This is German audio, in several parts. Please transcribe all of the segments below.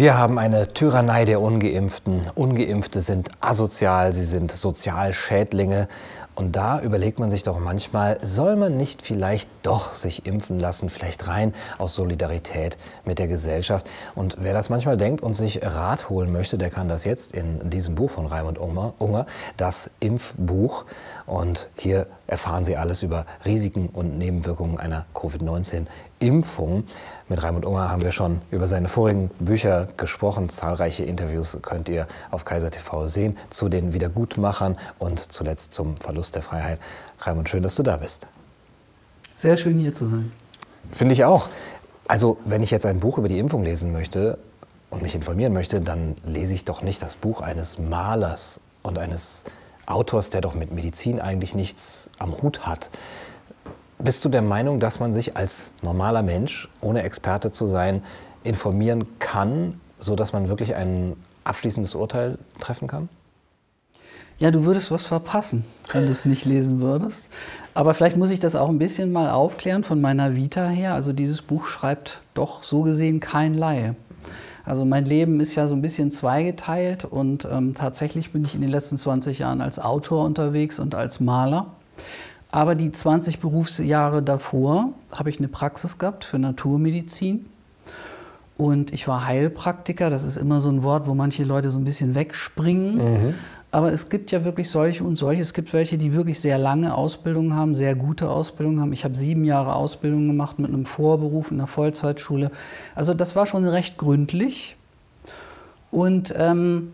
Wir haben eine Tyrannei der Ungeimpften. Ungeimpfte sind asozial, sie sind Sozialschädlinge. Und da überlegt man sich doch manchmal, soll man nicht vielleicht doch sich impfen lassen, vielleicht rein aus Solidarität mit der Gesellschaft. Und wer das manchmal denkt und sich Rat holen möchte, der kann das jetzt in diesem Buch von Raimund Unger, das Impfbuch. Und hier erfahren Sie alles über Risiken und Nebenwirkungen einer Covid-19-Impfung. Mit Raimund Unger haben wir schon über seine vorigen Bücher gesprochen. Zahlreiche Interviews könnt ihr auf Kaiser TV sehen zu den Wiedergutmachern und zuletzt zum Verlust der Freiheit. Raimund, schön, dass du da bist. Sehr schön hier zu sein. Finde ich auch. Also, wenn ich jetzt ein Buch über die Impfung lesen möchte und mich informieren möchte, dann lese ich doch nicht das Buch eines Malers und eines Autors, der doch mit Medizin eigentlich nichts am Hut hat. Bist du der Meinung, dass man sich als normaler Mensch, ohne Experte zu sein, informieren kann, sodass man wirklich ein abschließendes Urteil treffen kann? Ja, du würdest was verpassen, wenn du es nicht lesen würdest. Aber vielleicht muss ich das auch ein bisschen mal aufklären von meiner Vita her. Also dieses Buch schreibt doch so gesehen kein Laie. Also mein Leben ist ja so ein bisschen zweigeteilt und ähm, tatsächlich bin ich in den letzten 20 Jahren als Autor unterwegs und als Maler. Aber die 20 Berufsjahre davor habe ich eine Praxis gehabt für Naturmedizin. Und ich war Heilpraktiker. Das ist immer so ein Wort, wo manche Leute so ein bisschen wegspringen. Mhm. Aber es gibt ja wirklich solche und solche. Es gibt welche, die wirklich sehr lange Ausbildungen haben, sehr gute Ausbildungen haben. Ich habe sieben Jahre Ausbildung gemacht mit einem Vorberuf in der Vollzeitschule. Also das war schon recht gründlich. Und ähm,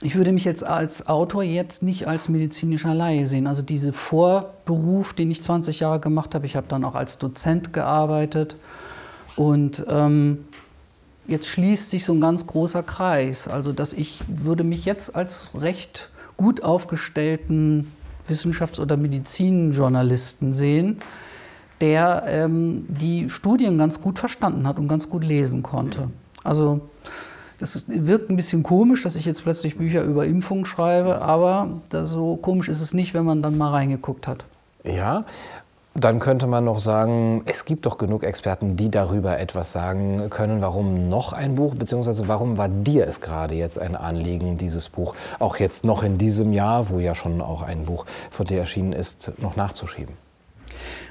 ich würde mich jetzt als Autor jetzt nicht als medizinischer Laie sehen. Also diese Vorberuf, den ich 20 Jahre gemacht habe, ich habe dann auch als Dozent gearbeitet. Und ähm, jetzt schließt sich so ein ganz großer Kreis. Also dass ich würde mich jetzt als recht gut aufgestellten Wissenschafts- oder Medizinjournalisten sehen, der ähm, die Studien ganz gut verstanden hat und ganz gut lesen konnte. Also es wirkt ein bisschen komisch, dass ich jetzt plötzlich Bücher über Impfung schreibe, aber so komisch ist es nicht, wenn man dann mal reingeguckt hat. Ja, dann könnte man noch sagen, es gibt doch genug Experten, die darüber etwas sagen können. Warum noch ein Buch, beziehungsweise warum war dir es gerade jetzt ein Anliegen, dieses Buch auch jetzt noch in diesem Jahr, wo ja schon auch ein Buch von dir erschienen ist, noch nachzuschieben?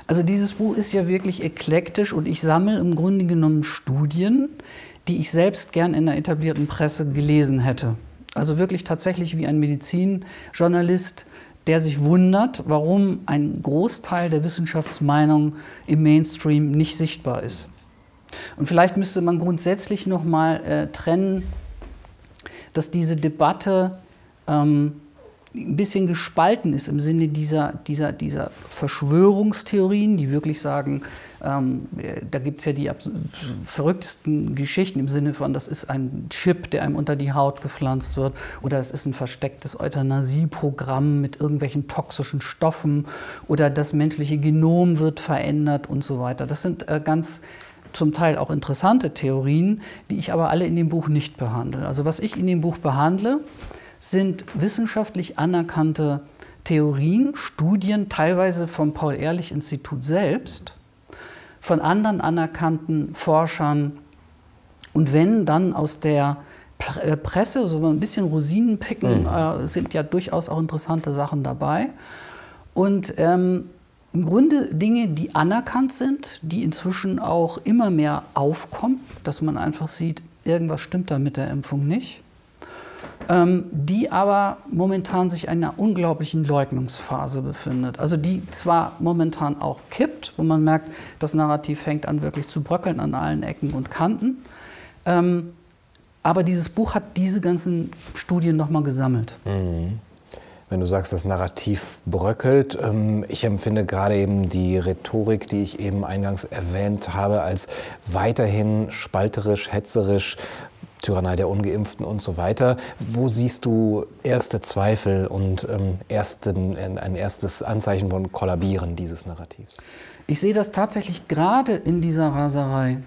Also dieses Buch ist ja wirklich eklektisch und ich sammle im Grunde genommen Studien, die ich selbst gern in der etablierten Presse gelesen hätte. Also wirklich tatsächlich wie ein Medizinjournalist der sich wundert, warum ein Großteil der Wissenschaftsmeinung im Mainstream nicht sichtbar ist. Und vielleicht müsste man grundsätzlich noch mal äh, trennen, dass diese Debatte ähm, ein bisschen gespalten ist im Sinne dieser, dieser, dieser Verschwörungstheorien, die wirklich sagen, ähm, da gibt es ja die verrücktesten Geschichten im Sinne von, das ist ein Chip, der einem unter die Haut gepflanzt wird, oder das ist ein verstecktes Euthanasieprogramm mit irgendwelchen toxischen Stoffen, oder das menschliche Genom wird verändert und so weiter. Das sind äh, ganz zum Teil auch interessante Theorien, die ich aber alle in dem Buch nicht behandle. Also was ich in dem Buch behandle, sind wissenschaftlich anerkannte Theorien, Studien, teilweise vom Paul-Ehrlich-Institut selbst, von anderen anerkannten Forschern und wenn dann aus der äh, Presse, so ein bisschen Rosinen picken, mhm. äh, sind ja durchaus auch interessante Sachen dabei. Und ähm, im Grunde Dinge, die anerkannt sind, die inzwischen auch immer mehr aufkommen, dass man einfach sieht, irgendwas stimmt da mit der Impfung nicht die aber momentan sich in einer unglaublichen Leugnungsphase befindet. Also die zwar momentan auch kippt, wo man merkt, das Narrativ fängt an wirklich zu bröckeln an allen Ecken und Kanten. Ähm, aber dieses Buch hat diese ganzen Studien nochmal gesammelt. Mhm. Wenn du sagst, das Narrativ bröckelt, ähm, ich empfinde gerade eben die Rhetorik, die ich eben eingangs erwähnt habe, als weiterhin spalterisch, hetzerisch, Tyrannei der Ungeimpften und so weiter. Wo siehst du erste Zweifel und ähm, ersten, ein erstes Anzeichen von Kollabieren dieses Narrativs? Ich sehe das tatsächlich gerade in dieser Raserei.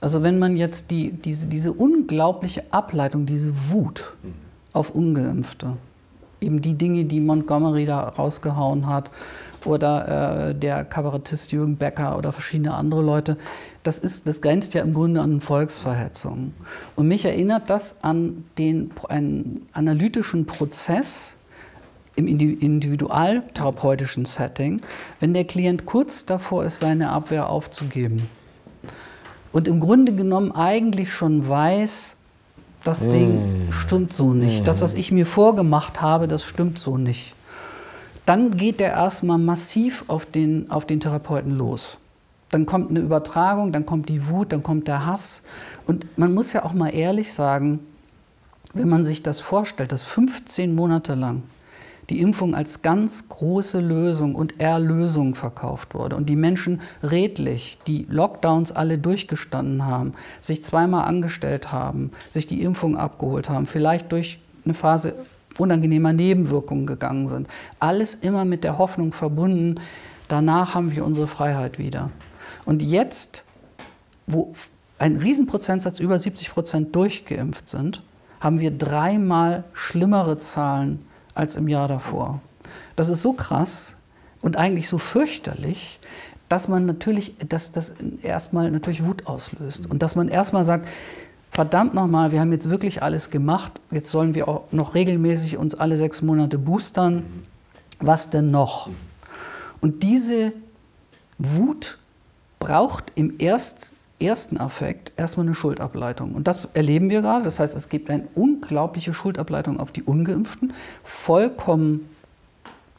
Also wenn man jetzt die, diese, diese unglaubliche Ableitung, diese Wut mhm. auf Ungeimpfte, eben die Dinge, die Montgomery da rausgehauen hat, oder äh, der Kabarettist Jürgen Becker oder verschiedene andere Leute. Das, ist, das grenzt ja im Grunde an Volksverhetzung. Und mich erinnert das an den einen analytischen Prozess im individualtherapeutischen Setting, wenn der Klient kurz davor ist, seine Abwehr aufzugeben und im Grunde genommen eigentlich schon weiß, das mm. Ding stimmt so nicht. Mm. Das, was ich mir vorgemacht habe, das stimmt so nicht dann geht der erstmal massiv auf den, auf den Therapeuten los. Dann kommt eine Übertragung, dann kommt die Wut, dann kommt der Hass. Und man muss ja auch mal ehrlich sagen, wenn man sich das vorstellt, dass 15 Monate lang die Impfung als ganz große Lösung und Erlösung verkauft wurde und die Menschen redlich die Lockdowns alle durchgestanden haben, sich zweimal angestellt haben, sich die Impfung abgeholt haben, vielleicht durch eine Phase unangenehmer Nebenwirkungen gegangen sind. Alles immer mit der Hoffnung verbunden, danach haben wir unsere Freiheit wieder. Und jetzt, wo ein Riesenprozentsatz über 70 Prozent durchgeimpft sind, haben wir dreimal schlimmere Zahlen als im Jahr davor. Das ist so krass und eigentlich so fürchterlich, dass man natürlich, dass das erstmal natürlich Wut auslöst und dass man erstmal sagt, verdammt nochmal, wir haben jetzt wirklich alles gemacht, jetzt sollen wir auch noch regelmäßig uns alle sechs Monate boostern. Was denn noch? Und diese Wut braucht im erst, ersten Affekt erstmal eine Schuldableitung. Und das erleben wir gerade. Das heißt, es gibt eine unglaubliche Schuldableitung auf die Ungeimpften. Vollkommen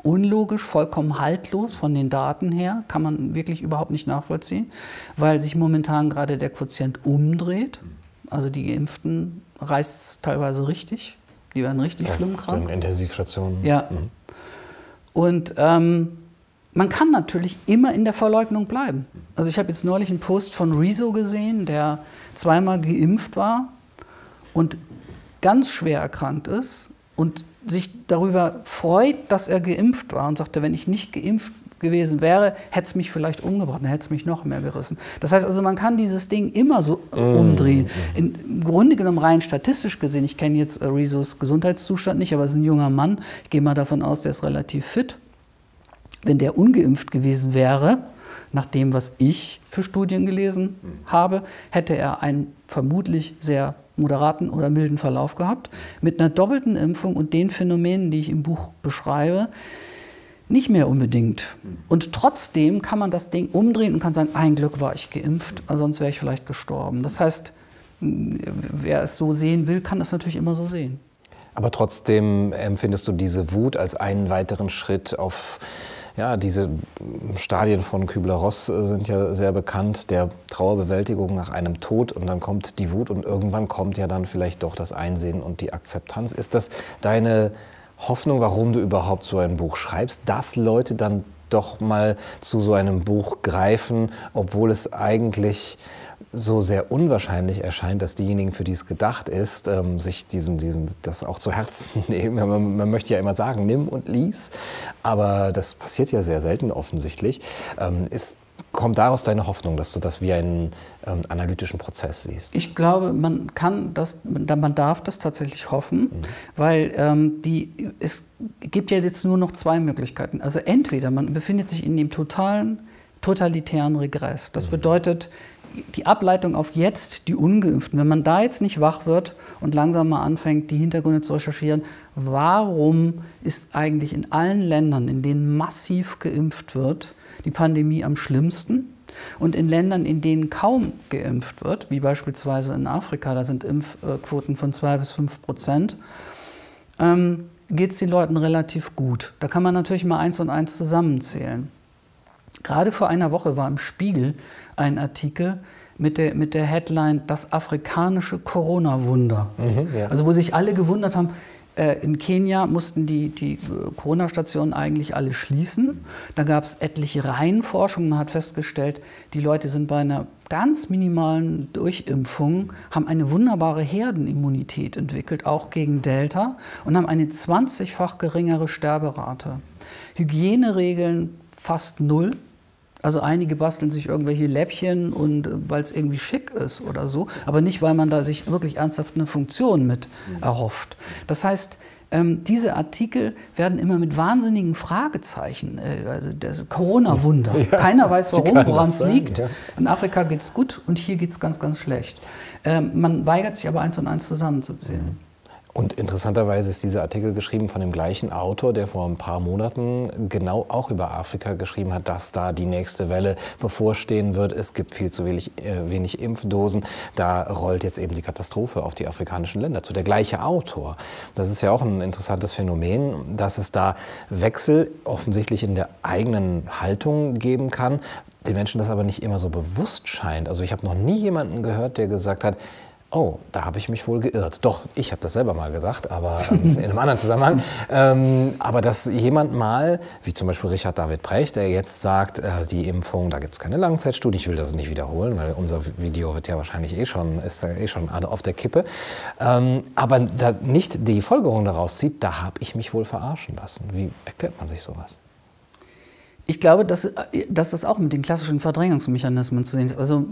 unlogisch, vollkommen haltlos von den Daten her, kann man wirklich überhaupt nicht nachvollziehen, weil sich momentan gerade der Quotient umdreht. Also die Geimpften reißt es teilweise richtig. Die werden richtig Auf schlimm krank. Intensivstationen. Ja. Mhm. Und ähm, man kann natürlich immer in der Verleugnung bleiben. Also ich habe jetzt neulich einen Post von Rezo gesehen, der zweimal geimpft war und ganz schwer erkrankt ist und sich darüber freut, dass er geimpft war und sagte, wenn ich nicht geimpft gewesen wäre, hätte es mich vielleicht umgebracht, dann hätte es mich noch mehr gerissen. Das heißt also, man kann dieses Ding immer so mm. umdrehen. In, Im Grunde genommen rein statistisch gesehen, ich kenne jetzt Rezos Gesundheitszustand nicht, aber es ist ein junger Mann. Ich gehe mal davon aus, der ist relativ fit. Wenn der ungeimpft gewesen wäre, nach dem, was ich für Studien gelesen mm. habe, hätte er einen vermutlich sehr moderaten oder milden Verlauf gehabt. Mit einer doppelten Impfung und den Phänomenen, die ich im Buch beschreibe, nicht mehr unbedingt. Und trotzdem kann man das Ding umdrehen und kann sagen, ein Glück war ich geimpft, sonst wäre ich vielleicht gestorben. Das heißt, wer es so sehen will, kann es natürlich immer so sehen. Aber trotzdem empfindest du diese Wut als einen weiteren Schritt auf ja, diese Stadien von Kübler-Ross äh, sind ja sehr bekannt, der Trauerbewältigung nach einem Tod und dann kommt die Wut und irgendwann kommt ja dann vielleicht doch das Einsehen und die Akzeptanz. Ist das deine Hoffnung, warum du überhaupt so ein Buch schreibst, dass Leute dann doch mal zu so einem Buch greifen, obwohl es eigentlich so sehr unwahrscheinlich erscheint, dass diejenigen, für die es gedacht ist, ähm, sich diesen, diesen, das auch zu Herzen nehmen. Man, man, möchte ja immer sagen, nimm und lies, aber das passiert ja sehr selten offensichtlich. Ähm, ist kommt daraus deine Hoffnung, dass du das wie einen ähm, analytischen Prozess siehst? Ich glaube, man kann das, man darf das tatsächlich hoffen, mhm. weil ähm, die, es gibt ja jetzt nur noch zwei Möglichkeiten. Also entweder man befindet sich in dem totalen, totalitären Regress. Das mhm. bedeutet, die Ableitung auf jetzt, die Ungeimpften, wenn man da jetzt nicht wach wird und langsam mal anfängt, die Hintergründe zu recherchieren, warum ist eigentlich in allen Ländern, in denen massiv geimpft wird, die Pandemie am schlimmsten. Und in Ländern, in denen kaum geimpft wird, wie beispielsweise in Afrika, da sind Impfquoten von zwei bis fünf Prozent, ähm, geht es den Leuten relativ gut. Da kann man natürlich mal eins und eins zusammenzählen. Gerade vor einer Woche war im Spiegel ein Artikel mit der, mit der Headline Das afrikanische Corona-Wunder. Mhm, ja. Also wo sich alle gewundert haben, in Kenia mussten die, die äh, Corona-Stationen eigentlich alle schließen. Da gab es etliche Reihenforschungen. Man hat festgestellt, die Leute sind bei einer ganz minimalen Durchimpfung, haben eine wunderbare Herdenimmunität entwickelt, auch gegen Delta, und haben eine 20-fach geringere Sterberate. Hygieneregeln fast null. Also einige basteln sich irgendwelche Läppchen und äh, weil es irgendwie schick ist oder so, aber nicht, weil man da sich wirklich ernsthaft eine Funktion mit mhm. erhofft. Das heißt, ähm, diese Artikel werden immer mit wahnsinnigen Fragezeichen, äh, also das Corona-Wunder. Ja, Keiner weiß warum, woran es liegt. Ja. In Afrika geht es gut und hier geht es ganz, ganz schlecht. Ähm, man weigert sich aber eins und eins zusammenzuzählen. Und interessanterweise ist dieser Artikel geschrieben von dem gleichen Autor, der vor ein paar Monaten genau auch über Afrika geschrieben hat, dass da die nächste Welle bevorstehen wird. Es gibt viel zu wenig, äh, wenig Impfdosen. Da rollt jetzt eben die Katastrophe auf die afrikanischen Länder zu. Der gleiche Autor. Das ist ja auch ein interessantes Phänomen, dass es da Wechsel offensichtlich in der eigenen Haltung geben kann, den Menschen das aber nicht immer so bewusst scheint. Also ich habe noch nie jemanden gehört, der gesagt hat, Oh, da habe ich mich wohl geirrt. Doch, ich habe das selber mal gesagt, aber ähm, in einem anderen Zusammenhang. Ähm, aber dass jemand mal, wie zum Beispiel Richard David Precht, der jetzt sagt, äh, die Impfung, da gibt es keine Langzeitstudie, ich will das nicht wiederholen, weil unser Video wird ja wahrscheinlich eh schon, ist eh schon auf der Kippe. Ähm, aber da nicht die Folgerung daraus zieht, da habe ich mich wohl verarschen lassen. Wie erklärt man sich sowas? Ich glaube, dass, dass das auch mit den klassischen Verdrängungsmechanismen zu sehen ist. Also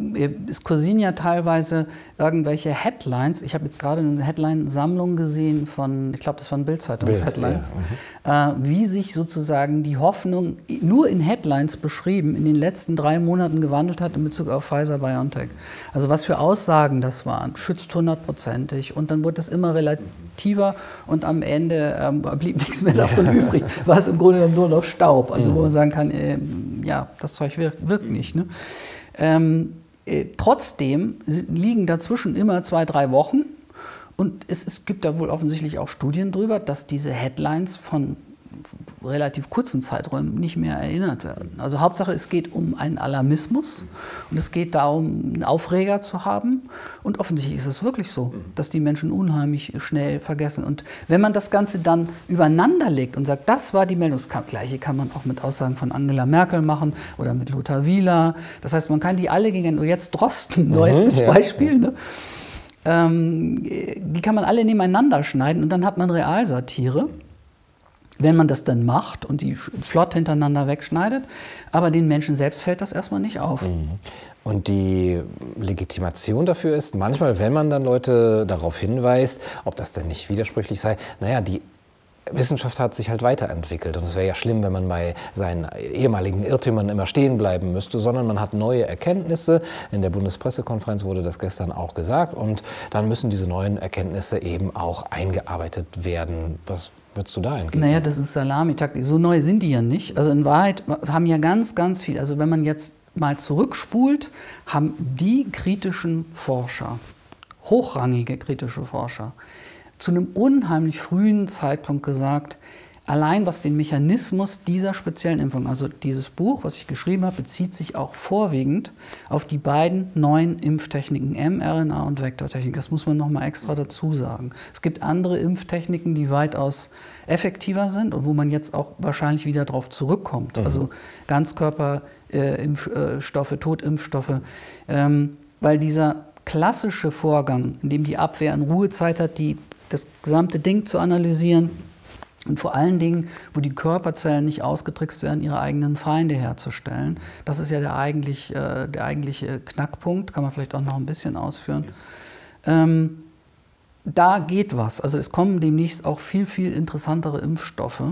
es kursieren ja teilweise irgendwelche Headlines. Ich habe jetzt gerade eine Headline-Sammlung gesehen von, ich glaube, das waren Bild-Zeitungs-Headlines, ja. mhm. äh, wie sich sozusagen die Hoffnung nur in Headlines beschrieben in den letzten drei Monaten gewandelt hat in Bezug auf Pfizer-BioNTech. Also was für Aussagen das waren, schützt hundertprozentig und dann wurde das immer relativer und am Ende ähm, blieb nichts mehr davon übrig. War es im Grunde nur noch Staub. Also mhm. wo man sagen kann, kann, äh, ja, das Zeug wirkt, wirkt nicht. Ne? Ähm, äh, trotzdem liegen dazwischen immer zwei, drei Wochen. Und es, es gibt da wohl offensichtlich auch Studien drüber, dass diese Headlines von relativ kurzen Zeiträumen nicht mehr erinnert werden. Also Hauptsache, es geht um einen Alarmismus und es geht darum, einen Aufreger zu haben. Und offensichtlich ist es wirklich so, dass die Menschen unheimlich schnell vergessen. Und wenn man das Ganze dann übereinander legt und sagt, das war die Meldung, das Gleiche kann man auch mit Aussagen von Angela Merkel machen oder mit Lothar Wieler. Das heißt, man kann die alle gegen, jetzt Drosten, mhm, neuestes ja. Beispiel, ne? ähm, die kann man alle nebeneinander schneiden und dann hat man Realsatire wenn man das dann macht und die flott hintereinander wegschneidet. Aber den Menschen selbst fällt das erstmal nicht auf. Mhm. Und die Legitimation dafür ist manchmal, wenn man dann Leute darauf hinweist, ob das denn nicht widersprüchlich sei, naja, die Wissenschaft hat sich halt weiterentwickelt und es wäre ja schlimm, wenn man bei seinen ehemaligen Irrtümern immer stehen bleiben müsste, sondern man hat neue Erkenntnisse. In der Bundespressekonferenz wurde das gestern auch gesagt und dann müssen diese neuen Erkenntnisse eben auch eingearbeitet werden. Was würdest du da entgegen? Naja, das ist Salamitaktik. So neu sind die ja nicht. Also in Wahrheit haben ja ganz, ganz viel. Also wenn man jetzt mal zurückspult, haben die kritischen Forscher, hochrangige kritische Forscher, zu einem unheimlich frühen Zeitpunkt gesagt, Allein was den Mechanismus dieser speziellen Impfung, also dieses Buch, was ich geschrieben habe, bezieht sich auch vorwiegend auf die beiden neuen Impftechniken, mRNA und Vektortechnik. Das muss man nochmal extra dazu sagen. Es gibt andere Impftechniken, die weitaus effektiver sind und wo man jetzt auch wahrscheinlich wieder darauf zurückkommt. Mhm. Also Ganzkörperimpfstoffe, äh, Totimpfstoffe. Ähm, weil dieser klassische Vorgang, in dem die Abwehr in Ruhezeit hat, die, das gesamte Ding zu analysieren, und vor allen Dingen, wo die Körperzellen nicht ausgetrickst werden, ihre eigenen Feinde herzustellen. Das ist ja der, eigentlich, äh, der eigentliche Knackpunkt, kann man vielleicht auch noch ein bisschen ausführen. Ähm, da geht was. Also es kommen demnächst auch viel, viel interessantere Impfstoffe.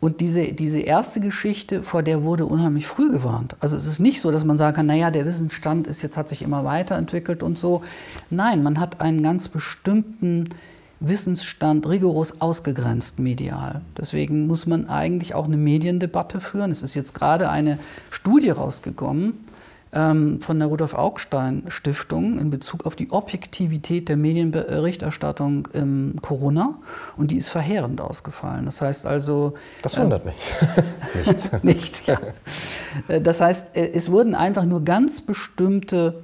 Und diese, diese erste Geschichte, vor der wurde unheimlich früh gewarnt. Also es ist nicht so, dass man sagen kann, naja, der Wissensstand ist jetzt, hat sich immer weiterentwickelt und so. Nein, man hat einen ganz bestimmten Wissensstand rigoros ausgegrenzt medial. Deswegen muss man eigentlich auch eine Mediendebatte führen. Es ist jetzt gerade eine Studie rausgekommen ähm, von der Rudolf Augstein Stiftung in Bezug auf die Objektivität der Medienberichterstattung im Corona und die ist verheerend ausgefallen. Das heißt also. Das wundert äh, mich. nicht. nicht, ja. Das heißt, äh, es wurden einfach nur ganz bestimmte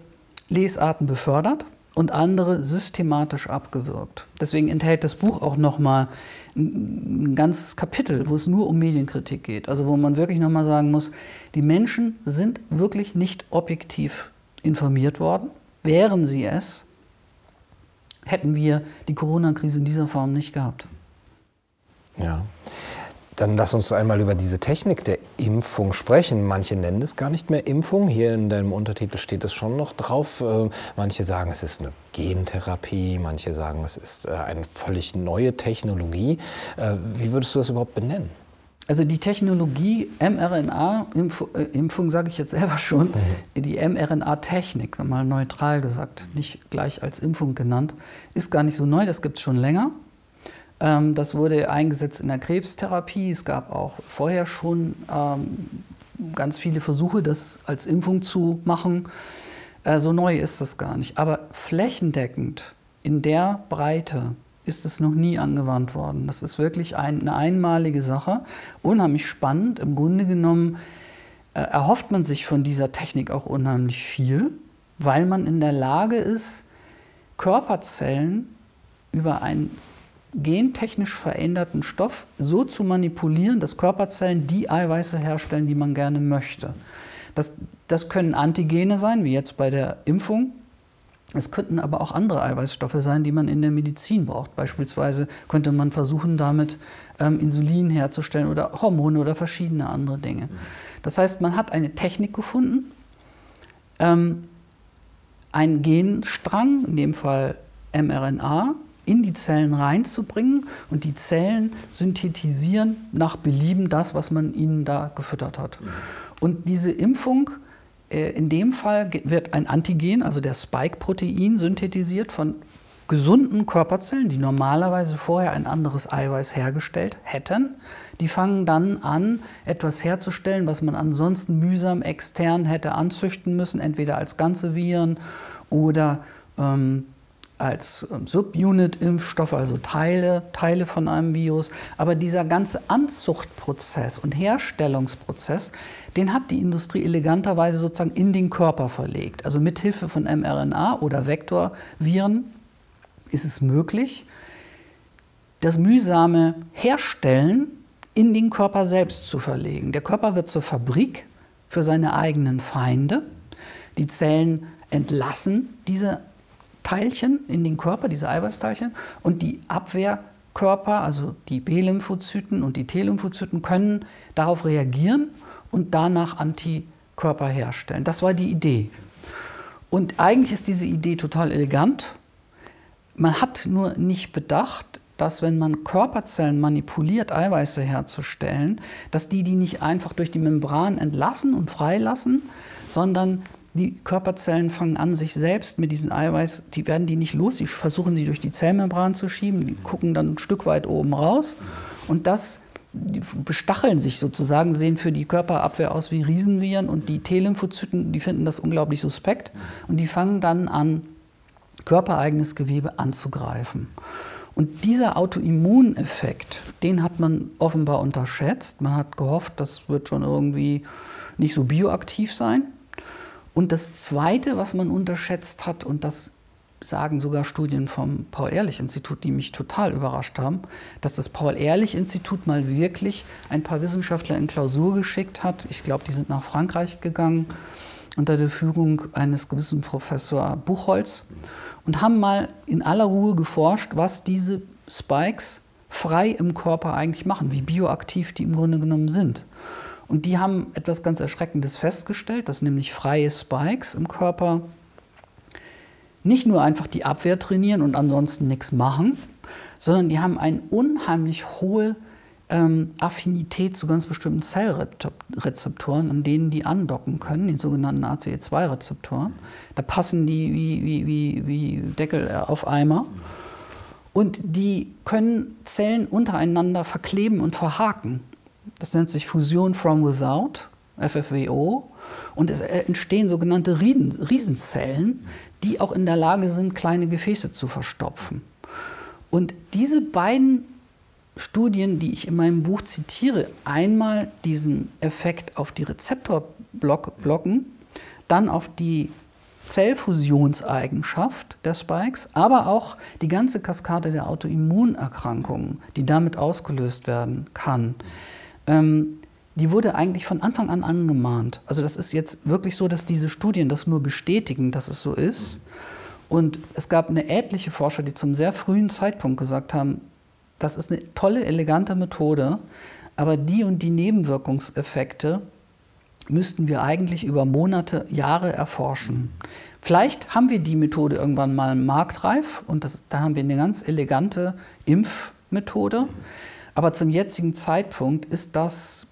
Lesarten befördert und andere systematisch abgewürgt. Deswegen enthält das Buch auch nochmal ein ganzes Kapitel, wo es nur um Medienkritik geht. Also wo man wirklich nochmal sagen muss, die Menschen sind wirklich nicht objektiv informiert worden. Wären sie es, hätten wir die Corona-Krise in dieser Form nicht gehabt. Ja. Dann lass uns einmal über diese Technik der Impfung sprechen. Manche nennen es gar nicht mehr Impfung. Hier in deinem Untertitel steht es schon noch drauf. Äh, manche sagen, es ist eine Gentherapie. Manche sagen, es ist äh, eine völlig neue Technologie. Äh, wie würdest du das überhaupt benennen? Also die Technologie mRNA-Impfung, sage ich jetzt selber schon, mhm. die mRNA-Technik, mal neutral gesagt, nicht gleich als Impfung genannt, ist gar nicht so neu, das gibt es schon länger. Ähm, das wurde eingesetzt in der Krebstherapie. Es gab auch vorher schon ähm, ganz viele Versuche, das als Impfung zu machen. Äh, so neu ist das gar nicht. Aber flächendeckend in der Breite ist es noch nie angewandt worden. Das ist wirklich eine einmalige Sache. Unheimlich spannend. Im Grunde genommen äh, erhofft man sich von dieser Technik auch unheimlich viel, weil man in der Lage ist, Körperzellen über ein gentechnisch veränderten Stoff so zu manipulieren, dass Körperzellen die Eiweiße herstellen, die man gerne möchte. Das, das können Antigene sein, wie jetzt bei der Impfung. Es könnten aber auch andere Eiweißstoffe sein, die man in der Medizin braucht. Beispielsweise könnte man versuchen, damit ähm, Insulin herzustellen oder Hormone oder verschiedene andere Dinge. Das heißt, man hat eine Technik gefunden, ähm, einen Genstrang, in dem Fall mRNA, in die Zellen reinzubringen und die Zellen synthetisieren nach Belieben das, was man ihnen da gefüttert hat. Und diese Impfung, äh, in dem Fall wird ein Antigen, also der Spike-Protein, synthetisiert von gesunden Körperzellen, die normalerweise vorher ein anderes Eiweiß hergestellt hätten. Die fangen dann an, etwas herzustellen, was man ansonsten mühsam extern hätte anzüchten müssen, entweder als ganze Viren oder ähm, als ähm, Subunit-Impfstoffe, also Teile, Teile von einem Virus. Aber dieser ganze Anzuchtprozess und Herstellungsprozess, den hat die Industrie eleganterweise sozusagen in den Körper verlegt. Also mit Hilfe von mRNA oder Vektorviren ist es möglich, das mühsame Herstellen in den Körper selbst zu verlegen. Der Körper wird zur Fabrik für seine eigenen Feinde. Die Zellen entlassen diese Teilchen in den Körper, diese Eiweißteilchen, und die Abwehrkörper, also die B-Lymphozyten und die T-Lymphozyten, können darauf reagieren und danach Antikörper herstellen. Das war die Idee. Und eigentlich ist diese Idee total elegant. Man hat nur nicht bedacht, dass wenn man Körperzellen manipuliert, Eiweiße herzustellen, dass die die nicht einfach durch die Membran entlassen und freilassen, sondern die Körperzellen fangen an, sich selbst mit diesen Eiweiß, die werden die nicht los, die versuchen sie durch die Zellmembran zu schieben, die gucken dann ein Stück weit oben raus und das bestacheln sich sozusagen, sehen für die Körperabwehr aus wie Riesenviren und die T-Lymphozyten, die finden das unglaublich suspekt und die fangen dann an, körpereigenes Gewebe anzugreifen. Und dieser Autoimmuneffekt, den hat man offenbar unterschätzt. Man hat gehofft, das wird schon irgendwie nicht so bioaktiv sein. Und das Zweite, was man unterschätzt hat, und das sagen sogar Studien vom Paul-Ehrlich-Institut, die mich total überrascht haben, dass das Paul-Ehrlich-Institut mal wirklich ein paar Wissenschaftler in Klausur geschickt hat. Ich glaube, die sind nach Frankreich gegangen unter der Führung eines gewissen Professor Buchholz und haben mal in aller Ruhe geforscht, was diese Spikes frei im Körper eigentlich machen, wie bioaktiv die im Grunde genommen sind. Und die haben etwas ganz Erschreckendes festgestellt, dass nämlich freie Spikes im Körper nicht nur einfach die Abwehr trainieren und ansonsten nichts machen, sondern die haben eine unheimlich hohe ähm, Affinität zu ganz bestimmten Zellrezeptoren, an denen die andocken können, den sogenannten ACE2-Rezeptoren. Da passen die wie, wie, wie, wie Deckel auf Eimer. Und die können Zellen untereinander verkleben und verhaken. Das nennt sich Fusion from Without, FFWO. Und es entstehen sogenannte Riesenzellen, die auch in der Lage sind, kleine Gefäße zu verstopfen. Und diese beiden Studien, die ich in meinem Buch zitiere, einmal diesen Effekt auf die Rezeptorblocken, dann auf die Zellfusionseigenschaft der Spikes, aber auch die ganze Kaskade der Autoimmunerkrankungen, die damit ausgelöst werden kann ähm, die wurde eigentlich von Anfang an angemahnt. Also das ist jetzt wirklich so, dass diese Studien das nur bestätigen, dass es so ist. Und es gab eine etliche Forscher, die zum sehr frühen Zeitpunkt gesagt haben, das ist eine tolle, elegante Methode, aber die und die Nebenwirkungseffekte müssten wir eigentlich über Monate, Jahre erforschen. Vielleicht haben wir die Methode irgendwann mal marktreif und da haben wir eine ganz elegante Impfmethode. Aber zum jetzigen Zeitpunkt ist das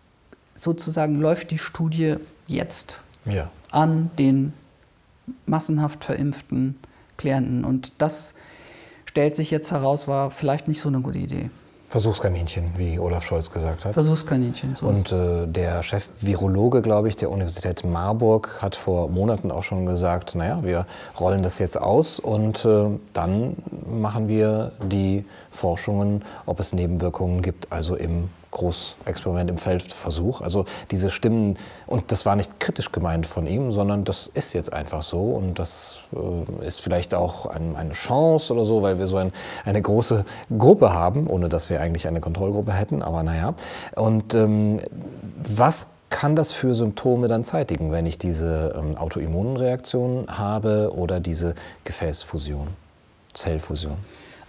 sozusagen, läuft die Studie jetzt ja. an den massenhaft verimpften Klienten. Und das stellt sich jetzt heraus, war vielleicht nicht so eine gute Idee. Versuchskaninchen, wie Olaf Scholz gesagt hat. Versuchskaninchen. So und äh, der Chef-Virologe, glaube ich, der Universität Marburg hat vor Monaten auch schon gesagt, naja, wir rollen das jetzt aus und äh, dann machen wir die Forschungen, ob es Nebenwirkungen gibt, also im Großexperiment im Feldversuch. Also diese Stimmen, und das war nicht kritisch gemeint von ihm, sondern das ist jetzt einfach so und das äh, ist vielleicht auch ein, eine Chance oder so, weil wir so ein, eine große Gruppe haben, ohne dass wir eigentlich eine Kontrollgruppe hätten, aber naja. Und ähm, was kann das für Symptome dann zeitigen, wenn ich diese ähm, Autoimmunreaktion habe oder diese Gefäßfusion, Zellfusion?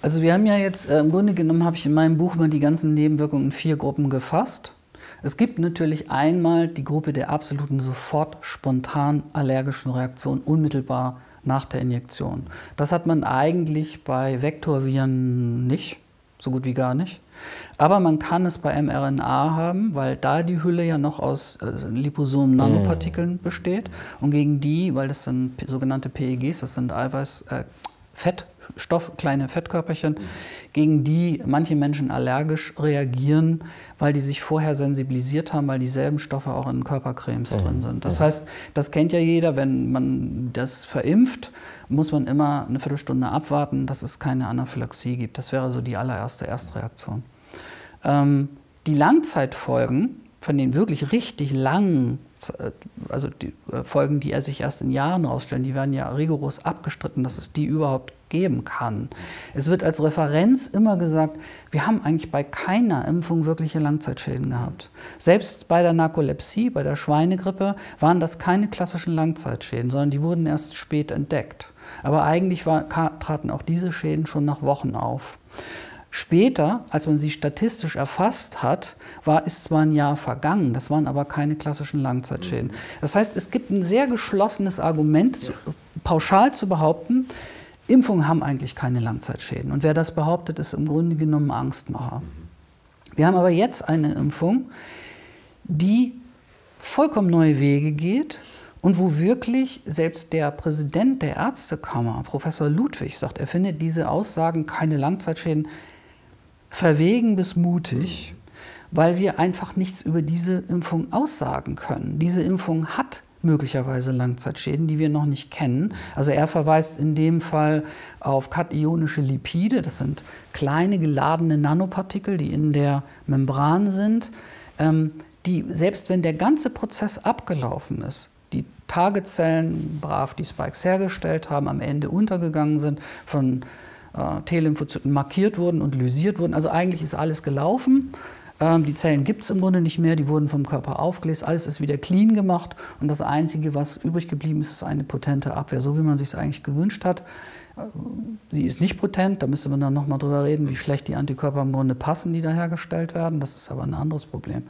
Also wir haben ja jetzt, äh, im Grunde genommen habe ich in meinem Buch mal die ganzen Nebenwirkungen in vier Gruppen gefasst. Es gibt natürlich einmal die Gruppe der absoluten sofort spontan allergischen Reaktion unmittelbar nach der Injektion. Das hat man eigentlich bei Vektorviren nicht, so gut wie gar nicht. Aber man kann es bei mRNA haben, weil da die Hülle ja noch aus äh, liposomen Nanopartikeln mm. besteht. Und gegen die, weil das sind sogenannte PEGs, das sind Eiweiß, äh, Fett, Stoff, kleine Fettkörperchen, gegen die manche Menschen allergisch reagieren, weil die sich vorher sensibilisiert haben, weil dieselben Stoffe auch in Körpercremes mhm. drin sind. Das mhm. heißt, das kennt ja jeder, wenn man das verimpft, muss man immer eine Viertelstunde abwarten, dass es keine Anaphylaxie gibt. Das wäre so die allererste Erstreaktion. Ähm, die Langzeitfolgen von den wirklich richtig langen also die äh, Folgen, die er sich erst in Jahren ausstellen, die werden ja rigoros abgestritten, dass es die überhaupt geben kann. Es wird als Referenz immer gesagt, wir haben eigentlich bei keiner Impfung wirkliche Langzeitschäden gehabt. Selbst bei der Narkolepsie, bei der Schweinegrippe, waren das keine klassischen Langzeitschäden, sondern die wurden erst spät entdeckt. Aber eigentlich war, traten auch diese Schäden schon nach Wochen auf. Später, als man sie statistisch erfasst hat, war, ist zwar ein Jahr vergangen, das waren aber keine klassischen Langzeitschäden. Das heißt, es gibt ein sehr geschlossenes Argument, ja. pauschal zu behaupten, Impfungen haben eigentlich keine Langzeitschäden. Und wer das behauptet, ist im Grunde genommen Angstmacher. Wir haben aber jetzt eine Impfung, die vollkommen neue Wege geht und wo wirklich selbst der Präsident der Ärztekammer, Professor Ludwig, sagt, er findet diese Aussagen keine Langzeitschäden verwegen bis mutig, weil wir einfach nichts über diese Impfung aussagen können. Diese Impfung hat möglicherweise Langzeitschäden, die wir noch nicht kennen. Also er verweist in dem Fall auf kationische Lipide, das sind kleine geladene Nanopartikel, die in der Membran sind, ähm, die selbst wenn der ganze Prozess abgelaufen ist, die Targetzellen brav die Spikes hergestellt haben, am Ende untergegangen sind, von äh, T-Lymphozyten markiert wurden und lysiert wurden. Also eigentlich ist alles gelaufen. Ähm, die Zellen gibt es im Grunde nicht mehr, die wurden vom Körper aufgelöst, alles ist wieder clean gemacht und das Einzige, was übrig geblieben ist, ist eine potente Abwehr, so wie man sich es eigentlich gewünscht hat. Äh, sie ist nicht potent, da müsste man dann nochmal drüber reden, wie schlecht die Antikörper im Grunde passen, die da hergestellt werden. Das ist aber ein anderes Problem.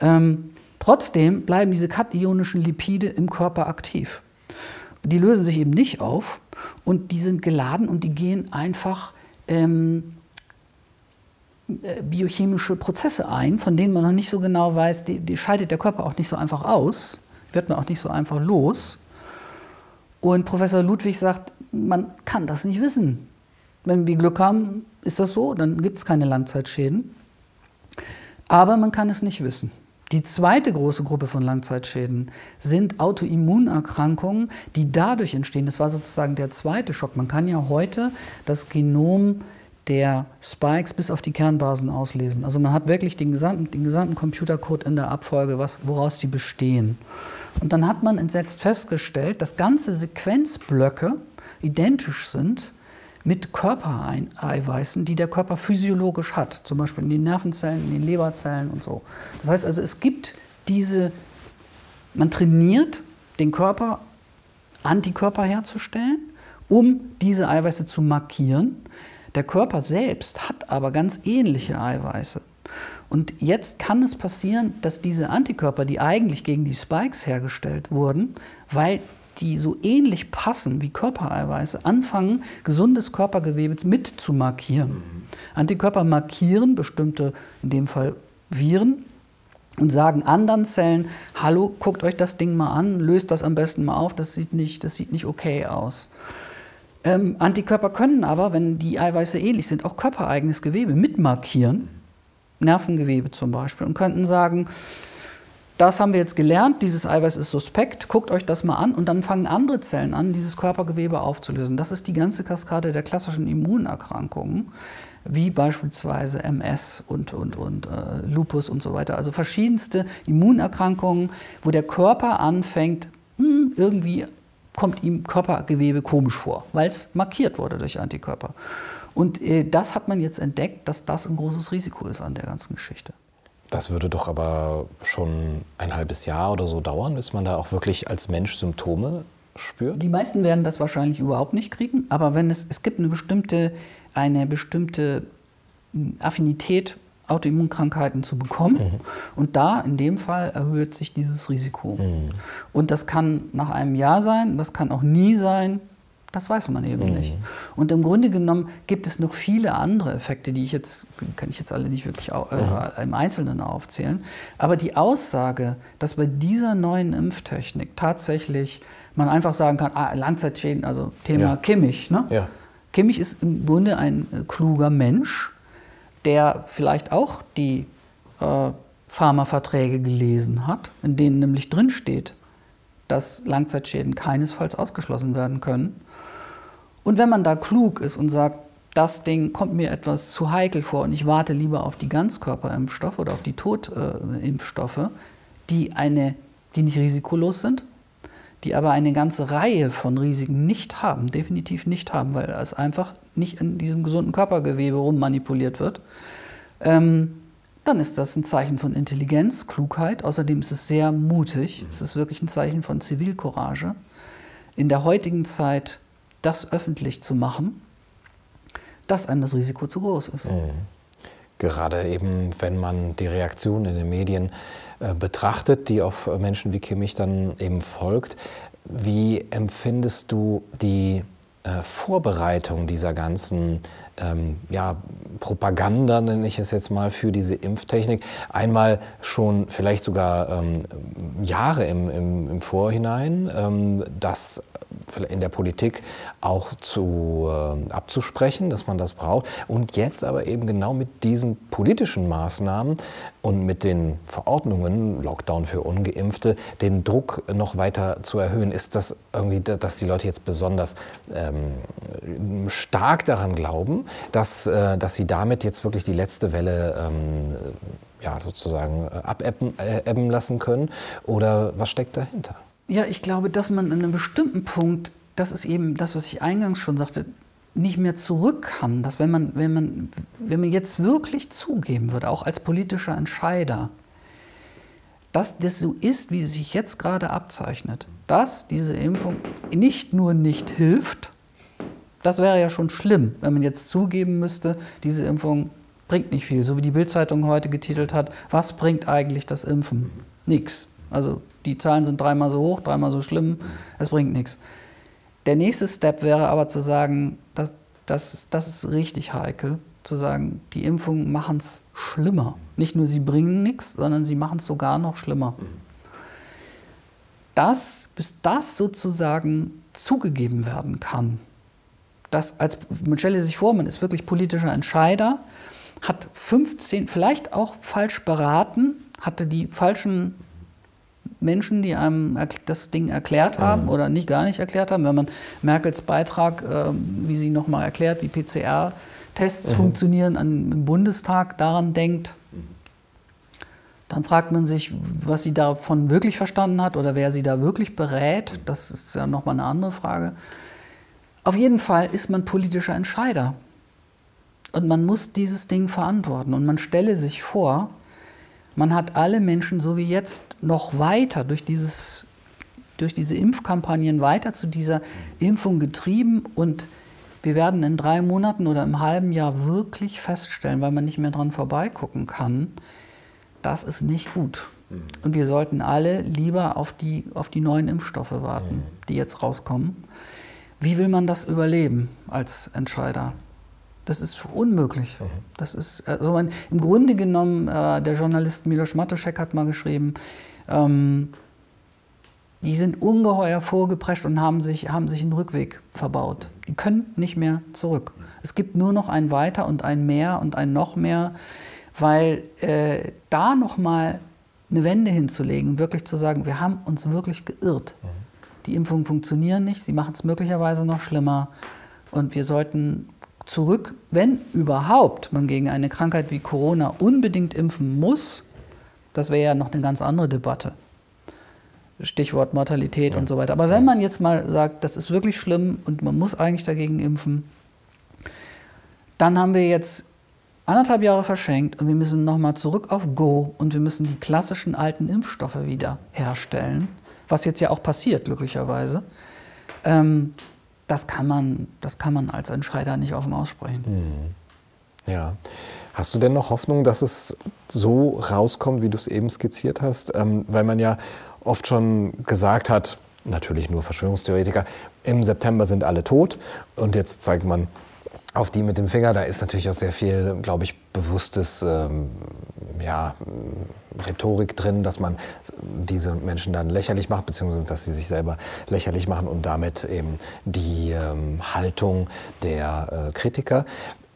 Ähm, trotzdem bleiben diese kationischen Lipide im Körper aktiv. Die lösen sich eben nicht auf und die sind geladen und die gehen einfach ähm, äh, biochemische Prozesse ein, von denen man noch nicht so genau weiß, die, die scheidet der Körper auch nicht so einfach aus, wird man auch nicht so einfach los. Und Professor Ludwig sagt, man kann das nicht wissen. Wenn wir Glück haben, ist das so, dann gibt es keine Langzeitschäden. Aber man kann es nicht wissen. Die zweite große Gruppe von Langzeitschäden sind Autoimmunerkrankungen, die dadurch entstehen. Das war sozusagen der zweite Schock. Man kann ja heute das Genom der Spikes bis auf die Kernbasen auslesen. Also man hat wirklich den gesamten, den gesamten Computercode in der Abfolge, was, woraus die bestehen. Und dann hat man entsetzt festgestellt, dass ganze Sequenzblöcke identisch sind mit Körpereiweißen, die der Körper physiologisch hat, zum Beispiel in den Nervenzellen, in den Leberzellen und so. Das heißt also, es gibt diese, man trainiert den Körper, Antikörper herzustellen, um diese Eiweiße zu markieren der Körper selbst hat aber ganz ähnliche Eiweiße. Und jetzt kann es passieren, dass diese Antikörper, die eigentlich gegen die Spikes hergestellt wurden, weil die so ähnlich passen wie Körpereiweiße, anfangen, gesundes Körpergewebe mit zu markieren. Mhm. Antikörper markieren bestimmte, in dem Fall Viren, und sagen anderen Zellen, hallo, guckt euch das Ding mal an, löst das am besten mal auf, das sieht nicht, das sieht nicht okay aus. Ähm, Antikörper können aber, wenn die Eiweiße ähnlich sind, auch körpereigenes Gewebe mitmarkieren, Nervengewebe zum Beispiel, und könnten sagen, das haben wir jetzt gelernt, dieses Eiweiß ist suspekt, guckt euch das mal an und dann fangen andere Zellen an, dieses Körpergewebe aufzulösen. Das ist die ganze Kaskade der klassischen Immunerkrankungen, wie beispielsweise MS und, und, und äh, Lupus und so weiter. Also verschiedenste Immunerkrankungen, wo der Körper anfängt, hm, irgendwie kommt ihm Körpergewebe komisch vor, weil es markiert wurde durch Antikörper. Und äh, das hat man jetzt entdeckt, dass das ein großes Risiko ist an der ganzen Geschichte. Das würde doch aber schon ein halbes Jahr oder so dauern, bis man da auch wirklich als Mensch Symptome spürt? Die meisten werden das wahrscheinlich überhaupt nicht kriegen, aber wenn es, es gibt eine bestimmte, eine bestimmte hm, Affinität, Autoimmunkrankheiten zu bekommen. Mhm. Und da, in dem Fall, erhöht sich dieses Risiko. Mhm. Und das kann nach einem Jahr sein, das kann auch nie sein. Das weiß man eben mhm. nicht. Und im Grunde genommen gibt es noch viele andere Effekte, die ich jetzt, kann ich jetzt alle nicht wirklich äh, im Einzelnen aufzählen. Aber die Aussage, dass bei dieser neuen Impftechnik tatsächlich man einfach sagen kann, ah, Langzeitschäden, also Thema ja. Kimmich. Ne? Ja. Kimmich ist im Grunde ein äh, kluger Mensch, der vielleicht auch die äh, Pharmaverträge gelesen hat, in denen nämlich drinsteht, dass Langzeitschäden keinesfalls ausgeschlossen werden können. Und wenn man da klug ist und sagt, das Ding kommt mir etwas zu heikel vor und ich warte lieber auf die Ganzkörperimpfstoffe oder auf die Totimpfstoffe, die, die nicht risikolos sind, die aber eine ganze Reihe von Risiken nicht haben, definitiv nicht haben, weil es einfach nicht in diesem gesunden Körpergewebe rummanipuliert wird, ähm, dann ist das ein Zeichen von Intelligenz, Klugheit. Außerdem ist es sehr mutig. Es ist wirklich ein Zeichen von Zivilcourage. In der heutigen Zeit das öffentlich zu machen, dass einem das Risiko zu groß ist. Mhm. Gerade eben, wenn man die Reaktion in den Medien äh, betrachtet, die auf Menschen wie Kimmich dann eben folgt, wie empfindest du die äh, Vorbereitung dieser ganzen ähm, ja, Propaganda, nenne ich es jetzt mal, für diese Impftechnik. Einmal schon vielleicht sogar ähm, Jahre im, im, im Vorhinein, ähm, das in der Politik auch zu, äh, abzusprechen, dass man das braucht. Und jetzt aber eben genau mit diesen politischen Maßnahmen und mit den Verordnungen, Lockdown für Ungeimpfte, den Druck noch weiter zu erhöhen. Ist das irgendwie, dass die Leute jetzt besonders ähm, stark daran glauben, dass, äh, dass sie damit jetzt wirklich die letzte Welle ähm, ja, sozusagen äh, abebben äh, lassen können? Oder was steckt dahinter? Ja, ich glaube, dass man an einem bestimmten Punkt, das ist eben das, was ich eingangs schon sagte, nicht mehr zurück kann. Dass wenn man, wenn man, wenn man jetzt wirklich zugeben würde, auch als politischer Entscheider, dass das so ist, wie es sich jetzt gerade abzeichnet, dass diese Impfung nicht nur nicht hilft, das wäre ja schon schlimm, wenn man jetzt zugeben müsste, diese Impfung bringt nicht viel. So wie die Bildzeitung heute getitelt hat, was bringt eigentlich das Impfen? Nix. Also die Zahlen sind dreimal so hoch, dreimal so schlimm, es bringt nichts. Der nächste Step wäre aber zu sagen, das, das, das ist richtig heikel, zu sagen, die Impfungen machen es schlimmer. Nicht nur sie bringen nichts, sondern sie machen es sogar noch schlimmer. Das, bis das sozusagen zugegeben werden kann, dass als, man stelle sich vor, man ist wirklich politischer Entscheider, hat 15, vielleicht auch falsch beraten, hatte die falschen Menschen, die einem das Ding erklärt haben mhm. oder nicht gar nicht erklärt haben. Wenn man Merkels Beitrag, äh, wie sie nochmal erklärt, wie PCR-Tests mhm. funktionieren an, im Bundestag, daran denkt, dann fragt man sich, was sie davon wirklich verstanden hat oder wer sie da wirklich berät. Das ist ja nochmal eine andere Frage. Auf jeden Fall ist man politischer Entscheider. Und man muss dieses Ding verantworten. Und man stelle sich vor, man hat alle Menschen, so wie jetzt, noch weiter durch, dieses, durch diese Impfkampagnen weiter zu dieser Impfung getrieben und wir werden in drei Monaten oder im halben Jahr wirklich feststellen, weil man nicht mehr dran vorbeigucken kann, das ist nicht gut. Mhm. Und wir sollten alle lieber auf die, auf die neuen Impfstoffe warten, mhm. die jetzt rauskommen. Wie will man das überleben als Entscheider? Das ist unmöglich. Mhm. Das ist, also man, im Grunde genommen, äh, der Journalist Milos Matuszek hat mal geschrieben, ähm, die sind ungeheuer vorgeprescht und haben sich, haben sich einen Rückweg verbaut. Die können nicht mehr zurück. Es gibt nur noch ein Weiter und ein Mehr und ein noch mehr, weil äh, da nochmal eine Wende hinzulegen, wirklich zu sagen, wir haben uns wirklich geirrt. Die Impfungen funktionieren nicht, sie machen es möglicherweise noch schlimmer und wir sollten zurück, wenn überhaupt man gegen eine Krankheit wie Corona unbedingt impfen muss, das wäre ja noch eine ganz andere Debatte. Stichwort Mortalität ja. und so weiter. Aber wenn man jetzt mal sagt, das ist wirklich schlimm und man muss eigentlich dagegen impfen, dann haben wir jetzt anderthalb Jahre verschenkt und wir müssen nochmal zurück auf Go und wir müssen die klassischen alten Impfstoffe wieder herstellen, was jetzt ja auch passiert, glücklicherweise. Ähm, das, kann man, das kann man als Entscheider nicht offen aussprechen. Mhm. Ja. Hast du denn noch Hoffnung, dass es so rauskommt, wie du es eben skizziert hast? Ähm, weil man ja oft schon gesagt hat, natürlich nur Verschwörungstheoretiker, im September sind alle tot und jetzt zeigt man auf die mit dem Finger. Da ist natürlich auch sehr viel, glaube ich, bewusstes ähm, ja, Rhetorik drin, dass man diese Menschen dann lächerlich macht, beziehungsweise dass sie sich selber lächerlich machen und damit eben die ähm, Haltung der äh, Kritiker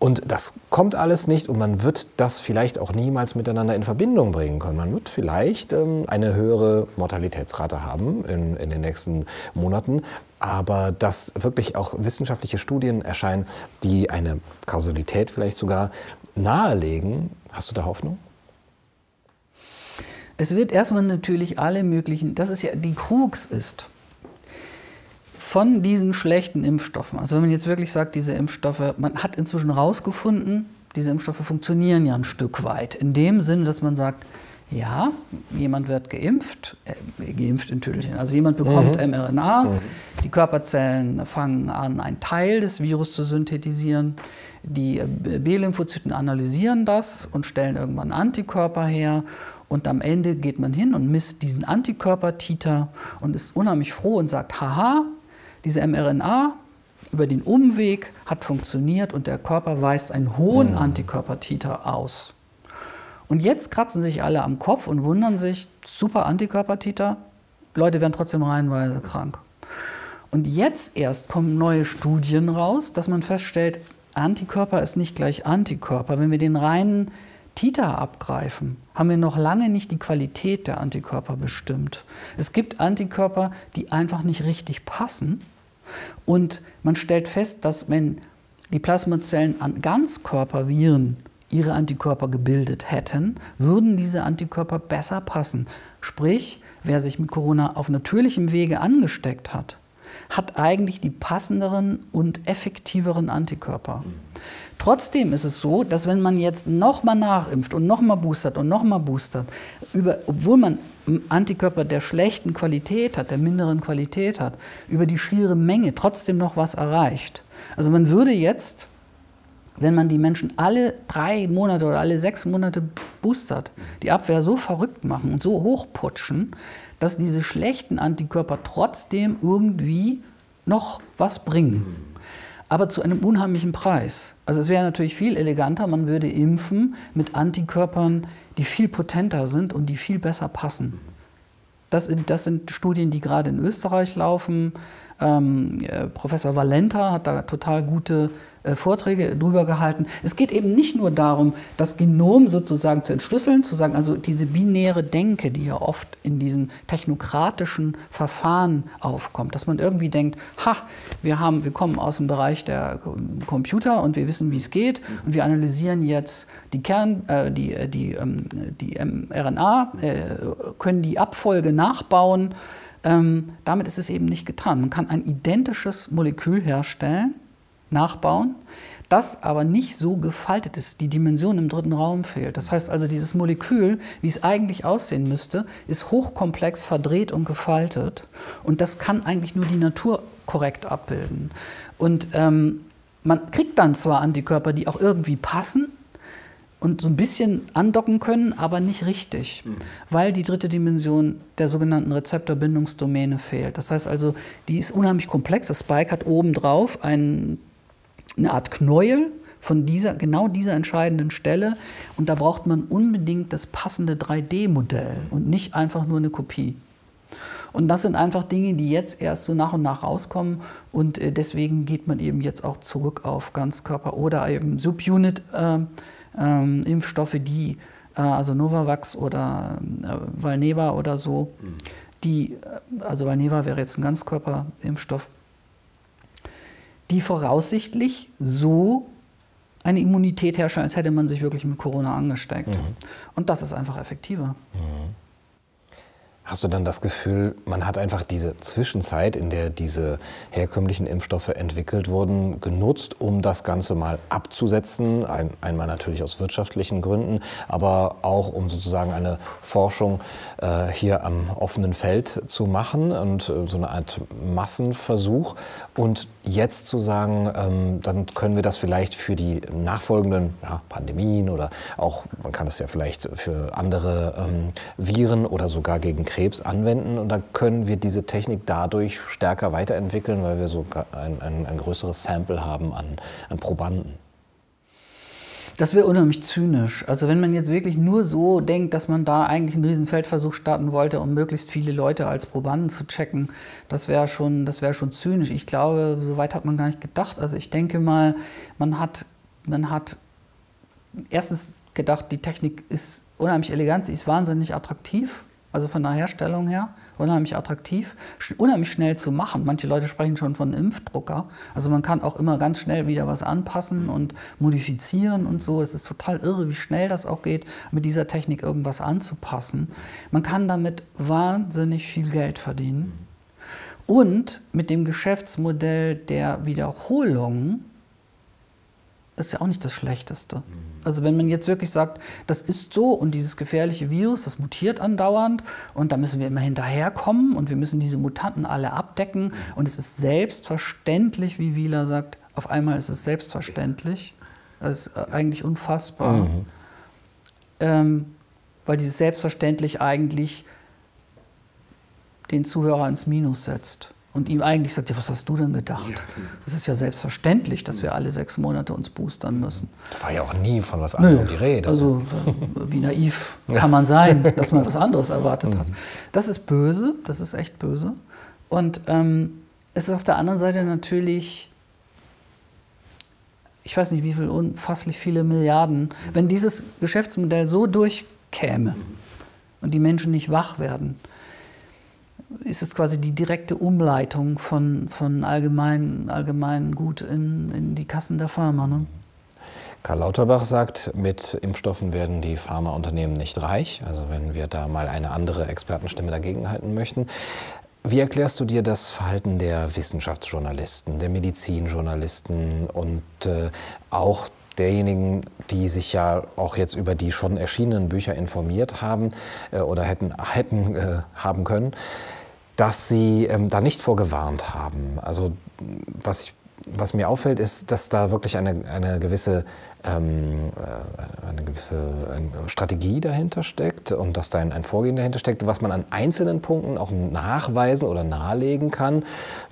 und das kommt alles nicht und man wird das vielleicht auch niemals miteinander in Verbindung bringen können. Man wird vielleicht ähm, eine höhere Mortalitätsrate haben in, in den nächsten Monaten, aber dass wirklich auch wissenschaftliche Studien erscheinen, die eine Kausalität vielleicht sogar nahelegen, hast du da Hoffnung? Es wird erstmal natürlich alle möglichen, das ist ja die Krux ist, von diesen schlechten Impfstoffen, also wenn man jetzt wirklich sagt, diese Impfstoffe, man hat inzwischen herausgefunden, diese Impfstoffe funktionieren ja ein Stück weit. In dem Sinne, dass man sagt, ja, jemand wird geimpft, äh, geimpft in Tüdelchen. Also jemand bekommt mhm. mRNA, mhm. die Körperzellen fangen an, einen Teil des Virus zu synthetisieren. Die äh, B-Lymphozyten analysieren das und stellen irgendwann Antikörper her. Und am Ende geht man hin und misst diesen Antikörpertiter und ist unheimlich froh und sagt, haha, diese mRNA über den Umweg hat funktioniert und der Körper weist einen hohen mhm. Antikörpertiter aus. Und jetzt kratzen sich alle am Kopf und wundern sich, super Antikörpertiter, Leute werden trotzdem reihenweise krank. Und jetzt erst kommen neue Studien raus, dass man feststellt, Antikörper ist nicht gleich Antikörper. Wenn wir den reinen Titer abgreifen, haben wir noch lange nicht die Qualität der Antikörper bestimmt. Es gibt Antikörper, die einfach nicht richtig passen und man stellt fest, dass wenn die Plasmazellen an Ganzkörperviren ihre Antikörper gebildet hätten, würden diese Antikörper besser passen. Sprich, wer sich mit Corona auf natürlichem Wege angesteckt hat, hat eigentlich die passenderen und effektiveren Antikörper. Trotzdem ist es so, dass wenn man jetzt nochmal nachimpft und nochmal boostert und nochmal boostert, über, obwohl man Antikörper der schlechten Qualität hat, der minderen Qualität hat, über die schiere Menge trotzdem noch was erreicht. Also man würde jetzt, wenn man die Menschen alle drei Monate oder alle sechs Monate boostert, die Abwehr so verrückt machen und so hochputschen, dass diese schlechten Antikörper trotzdem irgendwie noch was bringen. Aber zu einem unheimlichen Preis. Also es wäre natürlich viel eleganter, man würde impfen mit Antikörpern, die viel potenter sind und die viel besser passen. Das, das sind Studien, die gerade in Österreich laufen. Ähm, äh, Professor Valenta hat da total gute Vorträge drüber gehalten. Es geht eben nicht nur darum, das Genom sozusagen zu entschlüsseln, zu sagen, also diese binäre Denke, die ja oft in diesem technokratischen Verfahren aufkommt, dass man irgendwie denkt, ha, wir, haben, wir kommen aus dem Bereich der Computer und wir wissen, wie es geht und wir analysieren jetzt die Kern, äh, die, äh, die, ähm, die mRNA, äh, können die Abfolge nachbauen. Ähm, damit ist es eben nicht getan. Man kann ein identisches Molekül herstellen, nachbauen, das aber nicht so gefaltet ist, die Dimension im dritten Raum fehlt. Das heißt also, dieses Molekül, wie es eigentlich aussehen müsste, ist hochkomplex verdreht und gefaltet und das kann eigentlich nur die Natur korrekt abbilden. Und ähm, man kriegt dann zwar Antikörper, die auch irgendwie passen, und so ein bisschen andocken können, aber nicht richtig, mhm. weil die dritte Dimension der sogenannten Rezeptorbindungsdomäne fehlt. Das heißt also, die ist unheimlich komplex. Das Spike hat obendrauf ein, eine Art Knäuel von dieser, genau dieser entscheidenden Stelle und da braucht man unbedingt das passende 3D-Modell und nicht einfach nur eine Kopie. Und das sind einfach Dinge, die jetzt erst so nach und nach rauskommen. Und äh, deswegen geht man eben jetzt auch zurück auf Ganzkörper oder eben Subunit. Äh, ähm, Impfstoffe, die, äh, also Novavax oder äh, Valneva oder so, mhm. die, äh, also Valneva wäre jetzt ein Ganzkörperimpfstoff, die voraussichtlich so eine Immunität herstellen, als hätte man sich wirklich mit Corona angesteckt. Mhm. Und das ist einfach effektiver. Mhm. Hast du dann das Gefühl, man hat einfach diese Zwischenzeit, in der diese herkömmlichen Impfstoffe entwickelt wurden, genutzt, um das Ganze mal abzusetzen? Ein, einmal natürlich aus wirtschaftlichen Gründen, aber auch um sozusagen eine Forschung äh, hier am offenen Feld zu machen und äh, so eine Art Massenversuch. Und jetzt zu sagen, ähm, dann können wir das vielleicht für die nachfolgenden ja, Pandemien oder auch, man kann es ja vielleicht für andere ähm, Viren oder sogar gegen Krebs anwenden und dann können wir diese Technik dadurch stärker weiterentwickeln, weil wir so ein, ein, ein größeres Sample haben an, an Probanden. Das wäre unheimlich zynisch. Also wenn man jetzt wirklich nur so denkt, dass man da eigentlich einen riesen Feldversuch starten wollte, um möglichst viele Leute als Probanden zu checken, das wäre schon, das schon zynisch. Ich glaube, so weit hat man gar nicht gedacht. Also ich denke mal, man hat, man hat erstens gedacht, die Technik ist unheimlich elegant, sie ist wahnsinnig attraktiv also von der Herstellung her, unheimlich attraktiv, unheimlich schnell zu machen. Manche Leute sprechen schon von Impfdrucker. Also man kann auch immer ganz schnell wieder was anpassen und modifizieren und so. Es ist total irre, wie schnell das auch geht, mit dieser Technik irgendwas anzupassen. Man kann damit wahnsinnig viel Geld verdienen. Und mit dem Geschäftsmodell der Wiederholung ist ja auch nicht das Schlechteste. Also wenn man jetzt wirklich sagt, das ist so und dieses gefährliche Virus, das mutiert andauernd und da müssen wir immer hinterherkommen und wir müssen diese Mutanten alle abdecken und es ist selbstverständlich, wie Wieler sagt, auf einmal ist es selbstverständlich. Das ist äh, eigentlich unfassbar. Mhm. Ähm, weil dieses Selbstverständlich eigentlich den Zuhörer ins Minus setzt und ihm eigentlich sagt, ja, was hast du denn gedacht? Ja, es ist ja selbstverständlich, dass wir alle sechs Monate uns boostern müssen. Da war ja auch nie von was anderem die Rede. Also wie naiv kann man sein, dass man was anderes erwartet hat. Mhm. Das ist böse, das ist echt böse. Und ähm, es ist auf der anderen Seite natürlich, ich weiß nicht, wie viel, unfasslich viele Milliarden, wenn dieses Geschäftsmodell so durchkäme und die Menschen nicht wach werden, ist es quasi die direkte Umleitung von, von allgemein, allgemein Gut in, in die Kassen der Pharma. Ne? Karl Lauterbach sagt, mit Impfstoffen werden die Pharmaunternehmen nicht reich. Also wenn wir da mal eine andere Expertenstimme dagegen halten möchten. Wie erklärst du dir das Verhalten der Wissenschaftsjournalisten, der Medizinjournalisten und äh, auch derjenigen, die sich ja auch jetzt über die schon erschienenen Bücher informiert haben äh, oder hätten, hätten äh, haben können? Dass sie ähm, da nicht vorgewarnt haben. Also was, ich, was mir auffällt, ist, dass da wirklich eine, eine gewisse, ähm, äh, eine gewisse Strategie dahinter steckt und dass da ein, ein Vorgehen dahinter steckt, was man an einzelnen Punkten auch nachweisen oder nahelegen kann.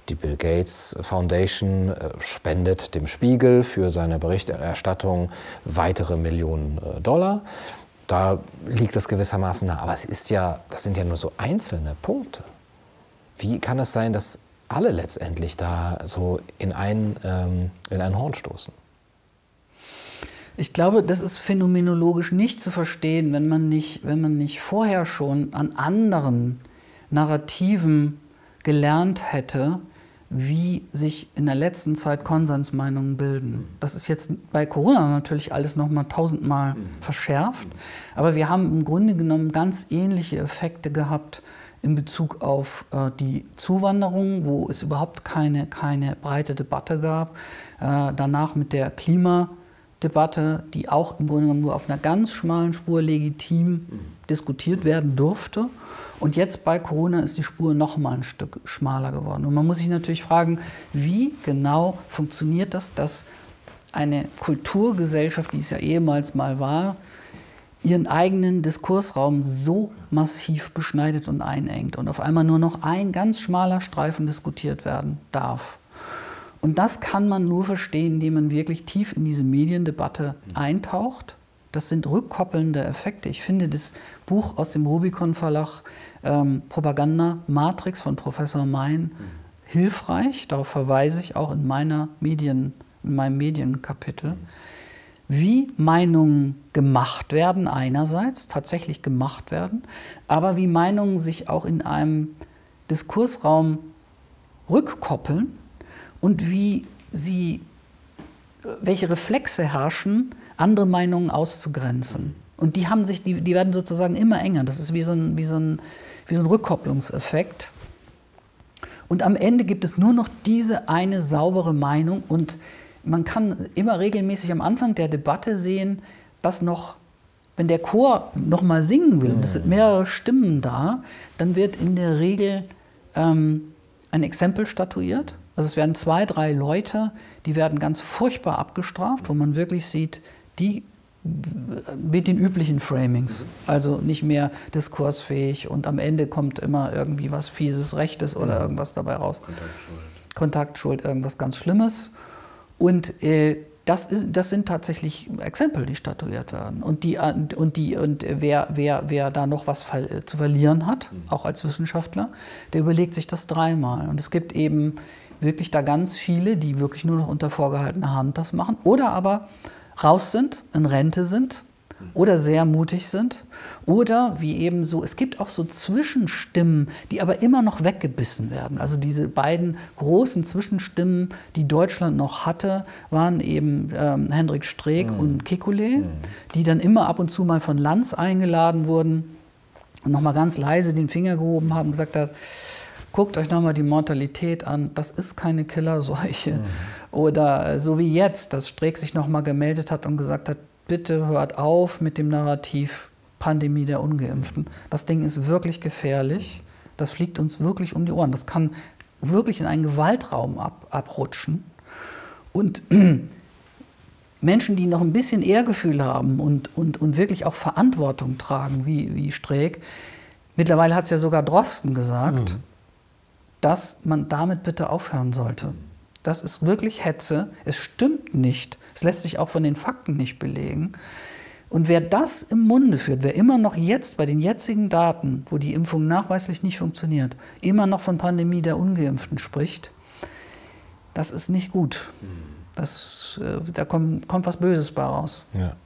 Die Bill Gates Foundation äh, spendet dem Spiegel für seine Berichterstattung weitere Millionen äh, Dollar. Da liegt das gewissermaßen nah. Aber es ist ja, das sind ja nur so einzelne Punkte. Wie kann es sein, dass alle letztendlich da so in ein, ähm, in ein Horn stoßen? Ich glaube, das ist phänomenologisch nicht zu verstehen, wenn man nicht, wenn man nicht vorher schon an anderen Narrativen gelernt hätte, wie sich in der letzten Zeit Konsensmeinungen bilden. Das ist jetzt bei Corona natürlich alles noch mal tausendmal mhm. verschärft, aber wir haben im Grunde genommen ganz ähnliche Effekte gehabt in Bezug auf äh, die Zuwanderung, wo es überhaupt keine, keine breite Debatte gab. Äh, danach mit der Klimadebatte, die auch im Grunde genommen nur auf einer ganz schmalen Spur legitim diskutiert werden durfte. Und jetzt bei Corona ist die Spur noch mal ein Stück schmaler geworden. Und man muss sich natürlich fragen, wie genau funktioniert das, dass eine Kulturgesellschaft, die es ja ehemals mal war, ihren eigenen Diskursraum so massiv beschneidet und einengt und auf einmal nur noch ein ganz schmaler Streifen diskutiert werden darf. Und das kann man nur verstehen, indem man wirklich tief in diese Mediendebatte eintaucht. Das sind rückkoppelnde Effekte. Ich finde das Buch aus dem Rubicon Verlag ähm, Propaganda Matrix von Professor Mein hilfreich. Darauf verweise ich auch in, meiner Medien, in meinem Medienkapitel wie Meinungen gemacht werden, einerseits tatsächlich gemacht werden, aber wie Meinungen sich auch in einem Diskursraum rückkoppeln und wie sie, welche Reflexe herrschen, andere Meinungen auszugrenzen. Und die haben sich, die, die werden sozusagen immer enger. Das ist wie so ein, wie so ein, wie so ein Rückkopplungseffekt. Und am Ende gibt es nur noch diese eine saubere Meinung und man kann immer regelmäßig am Anfang der Debatte sehen, dass noch, wenn der Chor noch mal singen will, mhm. es sind mehrere Stimmen da, dann wird in der Regel ähm, ein Exempel statuiert. Also es werden zwei, drei Leute, die werden ganz furchtbar abgestraft, wo man wirklich sieht, die mit den üblichen Framings, also nicht mehr diskursfähig und am Ende kommt immer irgendwie was fieses Rechtes oder mhm. irgendwas dabei raus. Kontaktschuld. Kontaktschuld, irgendwas ganz Schlimmes. Und äh, das, ist, das sind tatsächlich Exempel, die statuiert werden. Und, die, und, die, und wer, wer, wer da noch was zu verlieren hat, mhm. auch als Wissenschaftler, der überlegt sich das dreimal. Und es gibt eben wirklich da ganz viele, die wirklich nur noch unter vorgehaltener Hand das machen oder aber raus sind, in Rente sind oder sehr mutig sind. Oder wie eben so, es gibt auch so Zwischenstimmen, die aber immer noch weggebissen werden. Also diese beiden großen Zwischenstimmen, die Deutschland noch hatte, waren eben ähm, Hendrik Streeck mhm. und Kekulé, mhm. die dann immer ab und zu mal von Lanz eingeladen wurden und nochmal ganz leise den Finger gehoben haben, gesagt hat, guckt euch nochmal die Mortalität an, das ist keine Killerseuche. Mhm. Oder äh, so wie jetzt, dass Streeck sich nochmal gemeldet hat und gesagt hat, bitte hört auf mit dem Narrativ Pandemie der Ungeimpften. Das Ding ist wirklich gefährlich. Das fliegt uns wirklich um die Ohren. Das kann wirklich in einen Gewaltraum ab, abrutschen. Und Menschen, die noch ein bisschen Ehrgefühl haben und, und, und wirklich auch Verantwortung tragen, wie, wie Streeck, mittlerweile hat es ja sogar Drosten gesagt, mhm. dass man damit bitte aufhören sollte. Das ist wirklich Hetze. Es stimmt nicht. Es lässt sich auch von den Fakten nicht belegen. Und wer das im Munde führt, wer immer noch jetzt bei den jetzigen Daten, wo die Impfung nachweislich nicht funktioniert, immer noch von Pandemie der Ungeimpften spricht, das ist nicht gut. Das, äh, da kommt, kommt was Böses bei raus. Ja.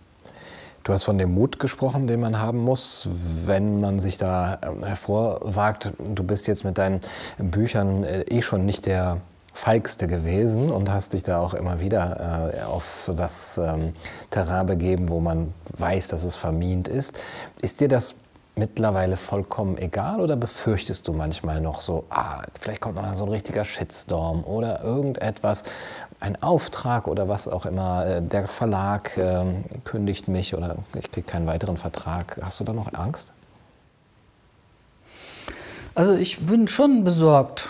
Du hast von dem Mut gesprochen, den man haben muss, wenn man sich da äh, hervorwagt. Du bist jetzt mit deinen Büchern äh, eh schon nicht der Feigste gewesen und hast dich da auch immer wieder äh, auf das ähm, Terrain begeben, wo man weiß, dass es vermint ist. Ist dir das mittlerweile vollkommen egal oder befürchtest du manchmal noch so, ah, vielleicht kommt noch so ein richtiger Shitstorm oder irgendetwas, ein Auftrag oder was auch immer, äh, der Verlag äh, kündigt mich oder ich kriege keinen weiteren Vertrag. Hast du da noch Angst? Also ich bin schon besorgt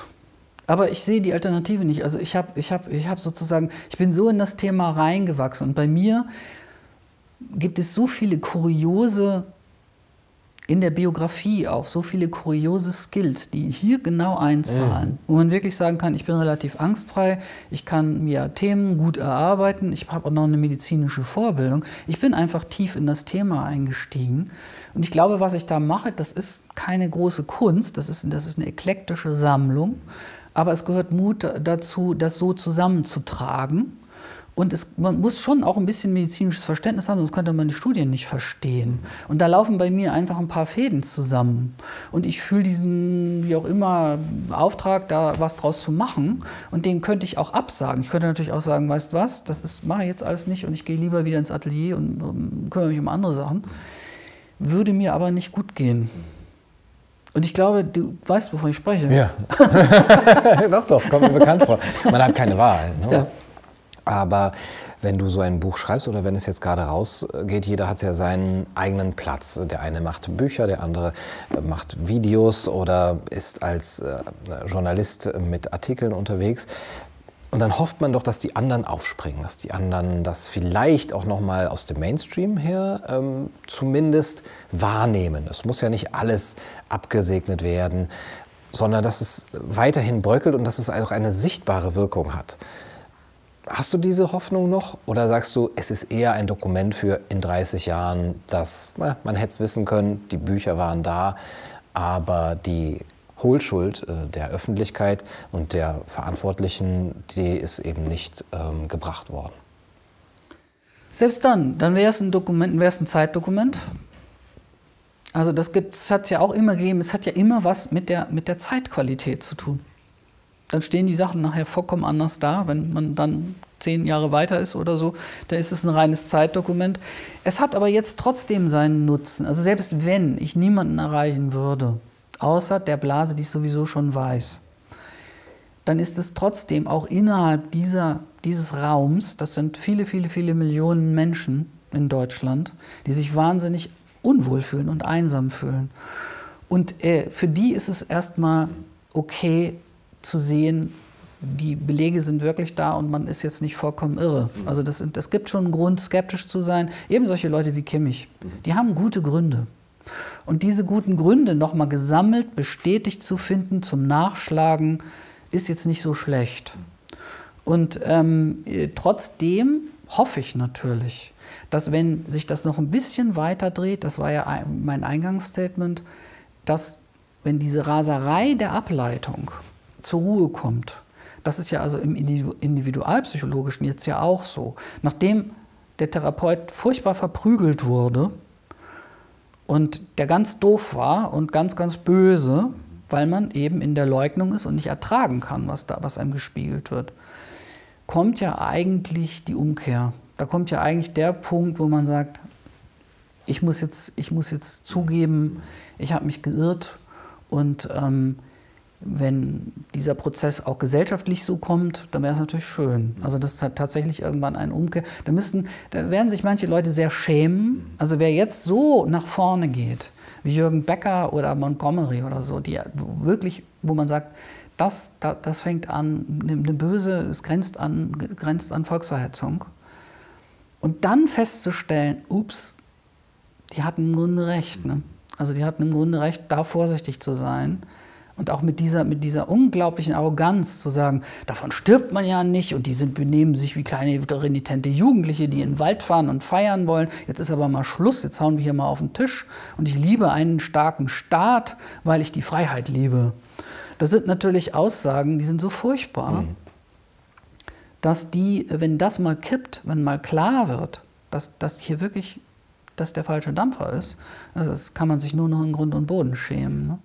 aber ich sehe die Alternative nicht. Also ich habe ich hab, ich hab sozusagen, ich bin so in das Thema reingewachsen und bei mir gibt es so viele kuriose, in der Biografie auch, so viele kuriose Skills, die hier genau einzahlen, mhm. wo man wirklich sagen kann, ich bin relativ angstfrei, ich kann mir Themen gut erarbeiten, ich habe auch noch eine medizinische Vorbildung. Ich bin einfach tief in das Thema eingestiegen. Und ich glaube, was ich da mache, das ist keine große Kunst, das ist, das ist eine eklektische Sammlung aber es gehört Mut dazu, das so zusammenzutragen. Und es, man muss schon auch ein bisschen medizinisches Verständnis haben, sonst könnte man die Studien nicht verstehen. Und da laufen bei mir einfach ein paar Fäden zusammen. Und ich fühle diesen, wie auch immer, Auftrag, da was draus zu machen. Und den könnte ich auch absagen. Ich könnte natürlich auch sagen, weißt was, das ist, mache ich jetzt alles nicht und ich gehe lieber wieder ins Atelier und um, kümmere mich um andere Sachen. Würde mir aber nicht gut gehen. Und ich glaube, du weißt, wovon ich spreche. Ja. doch, doch, kommt mir bekannt vor. Man hat keine Wahl. Ne? Ja. Aber wenn du so ein Buch schreibst oder wenn es jetzt gerade rausgeht, jeder hat ja seinen eigenen Platz. Der eine macht Bücher, der andere macht Videos oder ist als äh, Journalist mit Artikeln unterwegs. Und dann hofft man doch, dass die anderen aufspringen, dass die anderen das vielleicht auch noch mal aus dem Mainstream her ähm, zumindest wahrnehmen. Es muss ja nicht alles abgesegnet werden, sondern dass es weiterhin bröckelt und dass es auch eine sichtbare Wirkung hat. Hast du diese Hoffnung noch oder sagst du, es ist eher ein Dokument für in 30 Jahren, dass na, man hätte es wissen können, die Bücher waren da, aber die Hohlschuld äh, der Öffentlichkeit und der Verantwortlichen, die ist eben nicht ähm, gebracht worden. Selbst dann, dann wäre es ein Dokument, wäre es ein Zeitdokument. Also das hat es ja auch immer gegeben, es hat ja immer was mit der, mit der Zeitqualität zu tun. Dann stehen die Sachen nachher vollkommen anders da, wenn man dann zehn Jahre weiter ist oder so, da ist es ein reines Zeitdokument. Es hat aber jetzt trotzdem seinen Nutzen. Also selbst wenn ich niemanden erreichen würde, außer der Blase, die ich sowieso schon weiß, dann ist es trotzdem auch innerhalb dieser, dieses Raums, das sind viele, viele, viele Millionen Menschen in Deutschland, die sich wahnsinnig unwohl fühlen und einsam fühlen. Und äh, für die ist es erstmal okay zu sehen, die Belege sind wirklich da und man ist jetzt nicht vollkommen irre. Also das, das gibt schon einen Grund, skeptisch zu sein. Eben solche Leute wie Kimmich, die haben gute Gründe. Und diese guten Gründe nochmal gesammelt, bestätigt zu finden, zum Nachschlagen, ist jetzt nicht so schlecht. Und ähm, äh, trotzdem hoffe ich natürlich, dass wenn sich das noch ein bisschen weiter dreht, das war ja mein Eingangsstatement, dass wenn diese Raserei der Ableitung zur Ruhe kommt, das ist ja also im Individualpsychologischen jetzt ja auch so, nachdem der Therapeut furchtbar verprügelt wurde, und der ganz doof war und ganz, ganz böse, weil man eben in der Leugnung ist und nicht ertragen kann, was, da, was einem gespiegelt wird, kommt ja eigentlich die Umkehr. Da kommt ja eigentlich der Punkt, wo man sagt, ich muss jetzt, ich muss jetzt zugeben, ich habe mich geirrt und ähm, wenn dieser Prozess auch gesellschaftlich so kommt, dann wäre es natürlich schön. Also das hat tatsächlich irgendwann einen Umkehr. Da müssten, da werden sich manche Leute sehr schämen. Also wer jetzt so nach vorne geht, wie Jürgen Becker oder Montgomery oder so, die wirklich, wo man sagt, das, das fängt an, eine böse, es grenzt an, grenzt an Volksverhetzung. Und dann festzustellen, ups, die hatten im Grunde recht. Ne? Also die hatten im Grunde recht, da vorsichtig zu sein. Und auch mit dieser, mit dieser unglaublichen Arroganz zu sagen, davon stirbt man ja nicht und die sind, benehmen sich wie kleine renitente Jugendliche, die in den Wald fahren und feiern wollen. Jetzt ist aber mal Schluss, jetzt hauen wir hier mal auf den Tisch und ich liebe einen starken Staat, weil ich die Freiheit liebe. Das sind natürlich Aussagen, die sind so furchtbar, mhm. dass die, wenn das mal kippt, wenn mal klar wird, dass, dass hier wirklich das der falsche Dampfer ist, also das kann man sich nur noch in Grund und Boden schämen. Ne?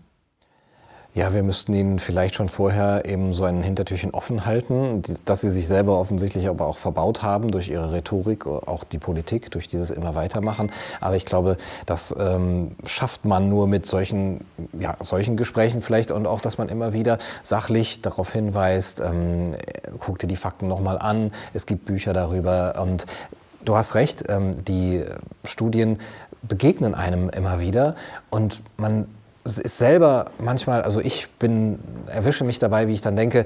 Ja, wir müssten ihnen vielleicht schon vorher eben so ein Hintertürchen offen halten, dass sie sich selber offensichtlich aber auch verbaut haben durch ihre Rhetorik, auch die Politik, durch dieses immer weitermachen. Aber ich glaube, das ähm, schafft man nur mit solchen, ja, solchen Gesprächen vielleicht und auch, dass man immer wieder sachlich darauf hinweist, ähm, guck dir die Fakten nochmal an, es gibt Bücher darüber und du hast recht, ähm, die Studien begegnen einem immer wieder und man ist selber manchmal, also ich bin, erwische mich dabei, wie ich dann denke,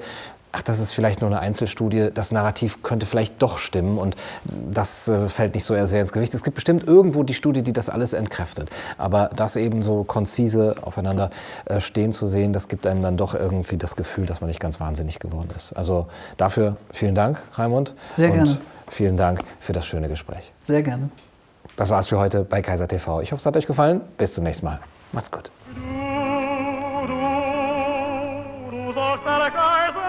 ach, das ist vielleicht nur eine Einzelstudie, das Narrativ könnte vielleicht doch stimmen und das äh, fällt nicht so sehr ins Gewicht. Es gibt bestimmt irgendwo die Studie, die das alles entkräftet. Aber das eben so konzise aufeinander äh, stehen zu sehen, das gibt einem dann doch irgendwie das Gefühl, dass man nicht ganz wahnsinnig geworden ist. Also dafür vielen Dank, Raimund. Sehr gerne. Und vielen Dank für das schöne Gespräch. Sehr gerne. Das war's für heute bei Kaiser TV. Ich hoffe, es hat euch gefallen. Bis zum nächsten Mal. Macht's gut. Du, du, du sollst der Kaiser